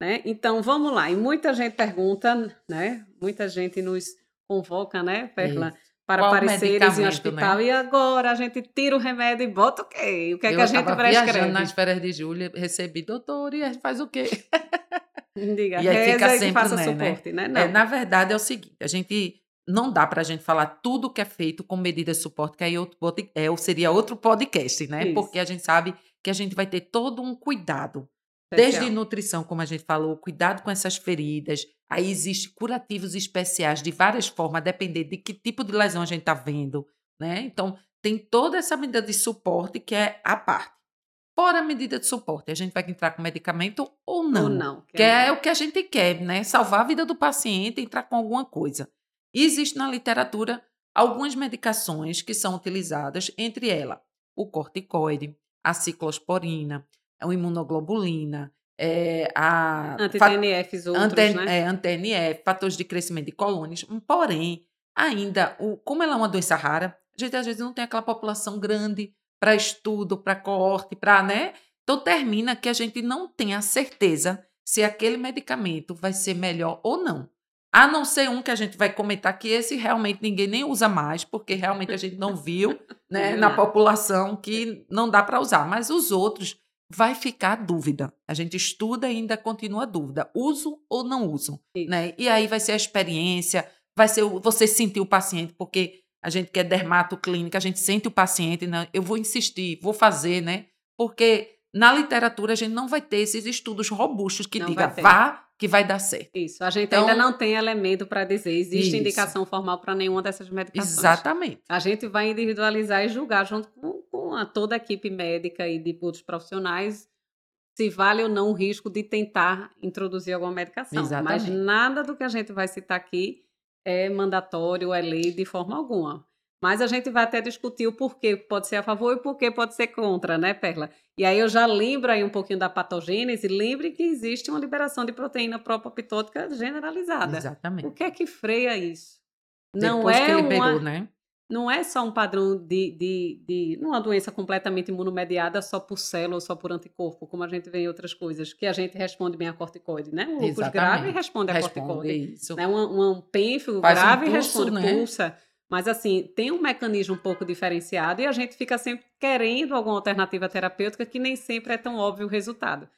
Né? Então, vamos lá. E muita gente pergunta, né? Muita gente nos convoca, né, Perla? Isso. Para Qual apareceres em hospital. né? E agora a gente tira o remédio e bota o quê? O que é eu que a gente viajando prescreve? nas férias de julho, recebi, doutor, e a gente faz o quê? Diga, E aí fica sempre, faça né, né? suporte, né? Não. É, na verdade, é o seguinte: a gente não dá para a gente falar tudo que é feito com medidas de suporte, que aí outro, é, seria outro podcast, né? Isso. Porque a gente sabe que a gente vai ter todo um cuidado. Desde nutrição, como a gente falou, cuidado com essas feridas. Aí existem curativos especiais de várias formas, a depender de que tipo de lesão a gente está vendo, né? Então, tem toda essa medida de suporte que é a parte. Fora a medida de suporte, a gente vai entrar com medicamento ou não. Ou não. Que é o que a gente quer, né? Salvar a vida do paciente, entrar com alguma coisa. E existe na literatura algumas medicações que são utilizadas, entre elas o corticoide, a ciclosporina, a imunoglobulina, é, a Anti-TNFs outros, Anten- né? é, anti-NF, fatores de crescimento de colônias. Porém, ainda, o, como ela é uma doença rara, a gente às vezes não tem aquela população grande para estudo, para coorte, para, né? Então termina que a gente não tem a certeza se aquele medicamento vai ser melhor ou não. A não ser um que a gente vai comentar que esse realmente ninguém nem usa mais, porque realmente a gente não viu né, na população que não dá para usar. Mas os outros vai ficar dúvida. A gente estuda e ainda continua dúvida. Uso ou não uso? Né? E aí vai ser a experiência, vai ser o- você sentir o paciente, porque a gente que é dermatoclínica, a gente sente o paciente, né? eu vou insistir, vou fazer, né? Porque na literatura a gente não vai ter esses estudos robustos que Não diga vá que vai dar certo. Isso. A gente Então- ainda não tem elemento para dizer. Existe Isso. indicação formal para nenhuma dessas medicações. Exatamente. A gente vai individualizar e julgar junto com, com a, toda a equipe médica e de outros profissionais se vale ou não o risco de tentar introduzir alguma medicação. Mas Exatamente. nada do que a gente vai citar aqui é mandatório, é lei de forma alguma. Mas a gente vai até discutir o porquê pode ser a favor e o porquê pode ser contra, né, Perla? E aí eu já lembro aí um pouquinho da patogênese. Lembre que existe uma liberação de proteína propapoptótica generalizada. O Exatamente. que é que freia isso? Não Depois é que uma, liberou, né? Não é só um padrão de, de, de não uma doença completamente imunomediada só por célula ou só por anticorpo, como a gente vê em outras coisas, que a gente responde bem a corticoide, né? Um lúpus grave responde a Responde corticoide. isso. Né? Um, um pênfilo Faz um grave pulso, responde né? pulsa. Mas assim, tem um mecanismo um pouco diferenciado e a gente fica sempre querendo alguma alternativa terapêutica que nem sempre é tão óbvio o resultado.